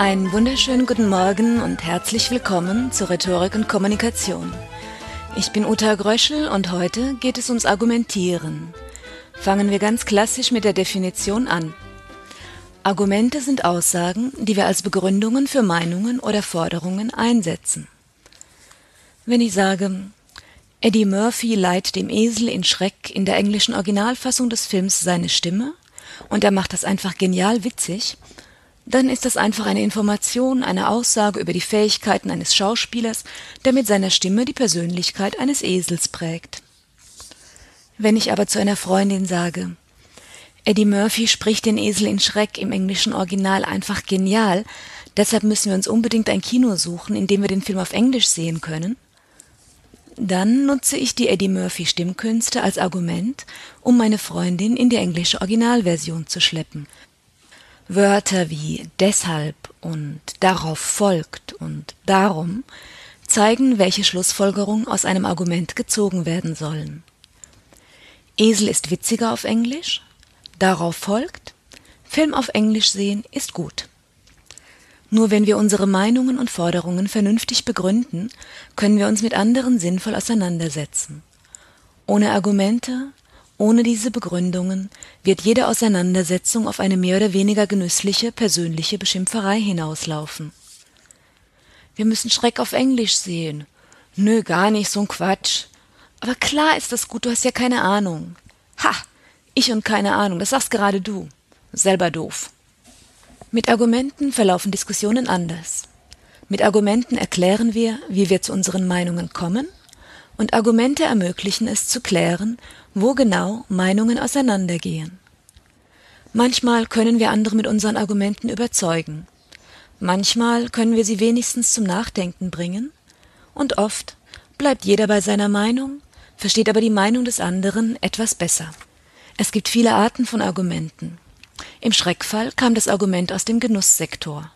Einen wunderschönen guten Morgen und herzlich willkommen zu Rhetorik und Kommunikation. Ich bin Uta Gröschel und heute geht es ums Argumentieren. Fangen wir ganz klassisch mit der Definition an. Argumente sind Aussagen, die wir als Begründungen für Meinungen oder Forderungen einsetzen. Wenn ich sage, Eddie Murphy leiht dem Esel in Schreck in der englischen Originalfassung des Films seine Stimme und er macht das einfach genial witzig, dann ist das einfach eine Information, eine Aussage über die Fähigkeiten eines Schauspielers, der mit seiner Stimme die Persönlichkeit eines Esels prägt. Wenn ich aber zu einer Freundin sage, Eddie Murphy spricht den Esel in Schreck im englischen Original einfach genial, deshalb müssen wir uns unbedingt ein Kino suchen, in dem wir den Film auf Englisch sehen können, dann nutze ich die Eddie Murphy Stimmkünste als Argument, um meine Freundin in die englische Originalversion zu schleppen. Wörter wie deshalb und darauf folgt und darum zeigen, welche Schlussfolgerungen aus einem Argument gezogen werden sollen. Esel ist witziger auf Englisch, darauf folgt, Film auf Englisch sehen ist gut. Nur wenn wir unsere Meinungen und Forderungen vernünftig begründen, können wir uns mit anderen sinnvoll auseinandersetzen. Ohne Argumente, ohne diese Begründungen wird jede Auseinandersetzung auf eine mehr oder weniger genüssliche persönliche Beschimpferei hinauslaufen. Wir müssen Schreck auf Englisch sehen. Nö, gar nicht, so'n Quatsch. Aber klar ist das gut, du hast ja keine Ahnung. Ha! Ich und keine Ahnung, das sagst gerade du. Selber doof. Mit Argumenten verlaufen Diskussionen anders. Mit Argumenten erklären wir, wie wir zu unseren Meinungen kommen, und Argumente ermöglichen es zu klären, wo genau Meinungen auseinandergehen. Manchmal können wir andere mit unseren Argumenten überzeugen, manchmal können wir sie wenigstens zum Nachdenken bringen, und oft bleibt jeder bei seiner Meinung, versteht aber die Meinung des anderen etwas besser. Es gibt viele Arten von Argumenten. Im Schreckfall kam das Argument aus dem Genusssektor.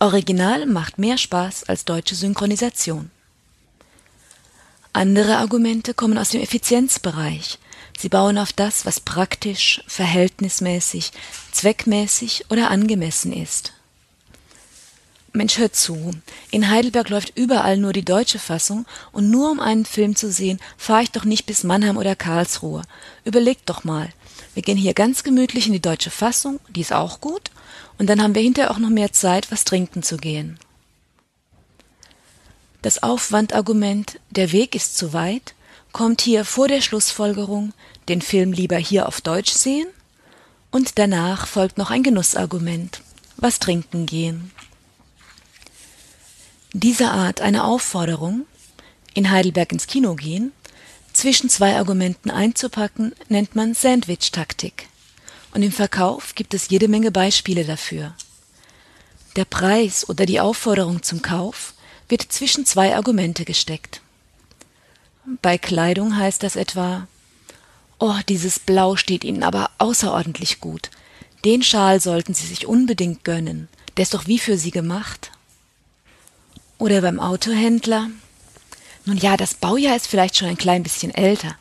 Original macht mehr Spaß als deutsche Synchronisation. Andere Argumente kommen aus dem Effizienzbereich. Sie bauen auf das, was praktisch, verhältnismäßig, zweckmäßig oder angemessen ist. Mensch, hör zu. In Heidelberg läuft überall nur die deutsche Fassung und nur um einen Film zu sehen, fahre ich doch nicht bis Mannheim oder Karlsruhe. Überleg doch mal. Wir gehen hier ganz gemütlich in die deutsche Fassung, die ist auch gut, und dann haben wir hinterher auch noch mehr Zeit, was trinken zu gehen. Das Aufwandargument, der Weg ist zu weit, kommt hier vor der Schlussfolgerung, den Film lieber hier auf Deutsch sehen, und danach folgt noch ein Genussargument, was trinken gehen. Diese Art einer Aufforderung, in Heidelberg ins Kino gehen, zwischen zwei Argumenten einzupacken, nennt man Sandwich-Taktik. Und im Verkauf gibt es jede Menge Beispiele dafür. Der Preis oder die Aufforderung zum Kauf wird zwischen zwei Argumente gesteckt. Bei Kleidung heißt das etwa Oh, dieses Blau steht Ihnen aber außerordentlich gut. Den Schal sollten Sie sich unbedingt gönnen. Der ist doch wie für Sie gemacht. Oder beim Autohändler nun ja, das Baujahr ist vielleicht schon ein klein bisschen älter.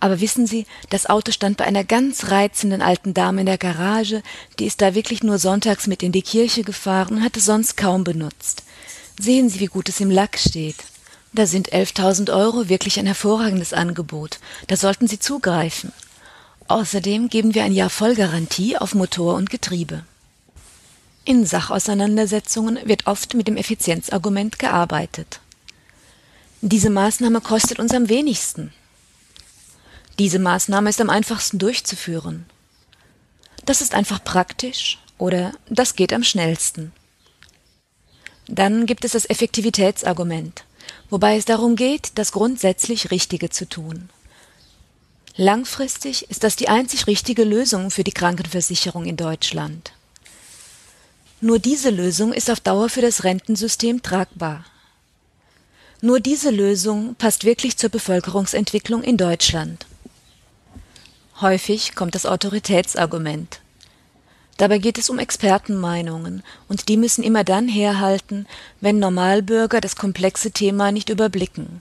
Aber wissen Sie, das Auto stand bei einer ganz reizenden alten Dame in der Garage, die ist da wirklich nur sonntags mit in die Kirche gefahren und hat es sonst kaum benutzt. Sehen Sie, wie gut es im Lack steht. Da sind 11.000 Euro wirklich ein hervorragendes Angebot. Da sollten Sie zugreifen. Außerdem geben wir ein Jahr Vollgarantie auf Motor und Getriebe. In Sachauseinandersetzungen wird oft mit dem Effizienzargument gearbeitet. Diese Maßnahme kostet uns am wenigsten. Diese Maßnahme ist am einfachsten durchzuführen. Das ist einfach praktisch oder das geht am schnellsten. Dann gibt es das Effektivitätsargument, wobei es darum geht, das grundsätzlich Richtige zu tun. Langfristig ist das die einzig richtige Lösung für die Krankenversicherung in Deutschland. Nur diese Lösung ist auf Dauer für das Rentensystem tragbar. Nur diese Lösung passt wirklich zur Bevölkerungsentwicklung in Deutschland. Häufig kommt das Autoritätsargument. Dabei geht es um Expertenmeinungen, und die müssen immer dann herhalten, wenn Normalbürger das komplexe Thema nicht überblicken.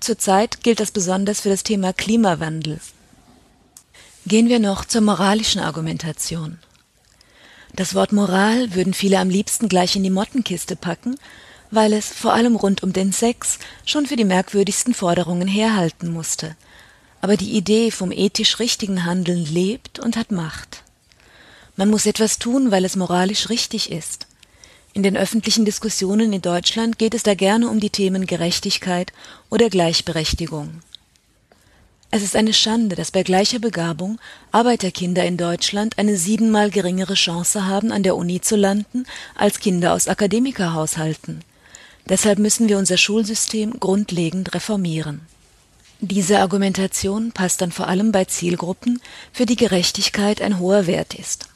Zurzeit gilt das besonders für das Thema Klimawandel. Gehen wir noch zur moralischen Argumentation. Das Wort Moral würden viele am liebsten gleich in die Mottenkiste packen, weil es, vor allem rund um den Sex, schon für die merkwürdigsten Forderungen herhalten musste. Aber die Idee vom ethisch richtigen Handeln lebt und hat Macht. Man muss etwas tun, weil es moralisch richtig ist. In den öffentlichen Diskussionen in Deutschland geht es da gerne um die Themen Gerechtigkeit oder Gleichberechtigung. Es ist eine Schande, dass bei gleicher Begabung Arbeiterkinder in Deutschland eine siebenmal geringere Chance haben, an der Uni zu landen, als Kinder aus Akademikerhaushalten. Deshalb müssen wir unser Schulsystem grundlegend reformieren. Diese Argumentation passt dann vor allem bei Zielgruppen, für die Gerechtigkeit ein hoher Wert ist.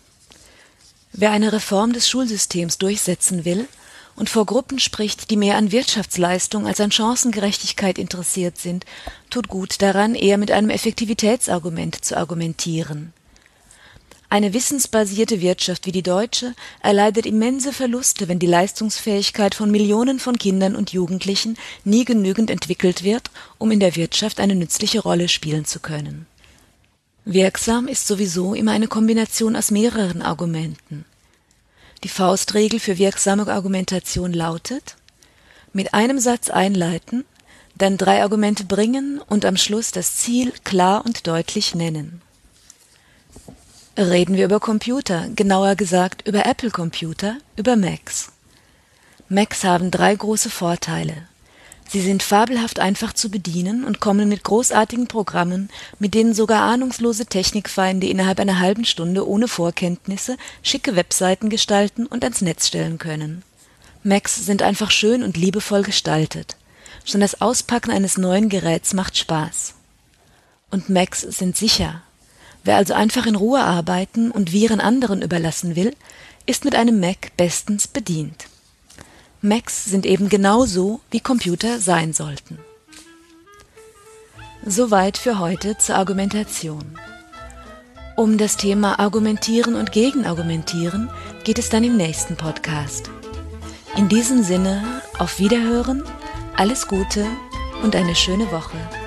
Wer eine Reform des Schulsystems durchsetzen will und vor Gruppen spricht, die mehr an Wirtschaftsleistung als an Chancengerechtigkeit interessiert sind, tut gut daran, eher mit einem Effektivitätsargument zu argumentieren. Eine wissensbasierte Wirtschaft wie die deutsche erleidet immense Verluste, wenn die Leistungsfähigkeit von Millionen von Kindern und Jugendlichen nie genügend entwickelt wird, um in der Wirtschaft eine nützliche Rolle spielen zu können. Wirksam ist sowieso immer eine Kombination aus mehreren Argumenten. Die Faustregel für wirksame Argumentation lautet mit einem Satz einleiten, dann drei Argumente bringen und am Schluss das Ziel klar und deutlich nennen. Reden wir über Computer, genauer gesagt über Apple Computer, über Macs. Macs haben drei große Vorteile. Sie sind fabelhaft einfach zu bedienen und kommen mit großartigen Programmen, mit denen sogar ahnungslose Technikfeinde innerhalb einer halben Stunde ohne Vorkenntnisse schicke Webseiten gestalten und ans Netz stellen können. Macs sind einfach schön und liebevoll gestaltet. Schon das Auspacken eines neuen Geräts macht Spaß. Und Macs sind sicher. Wer also einfach in Ruhe arbeiten und Viren anderen überlassen will, ist mit einem Mac bestens bedient. Macs sind eben genauso, wie Computer sein sollten. Soweit für heute zur Argumentation. Um das Thema Argumentieren und Gegenargumentieren geht es dann im nächsten Podcast. In diesem Sinne, auf Wiederhören, alles Gute und eine schöne Woche.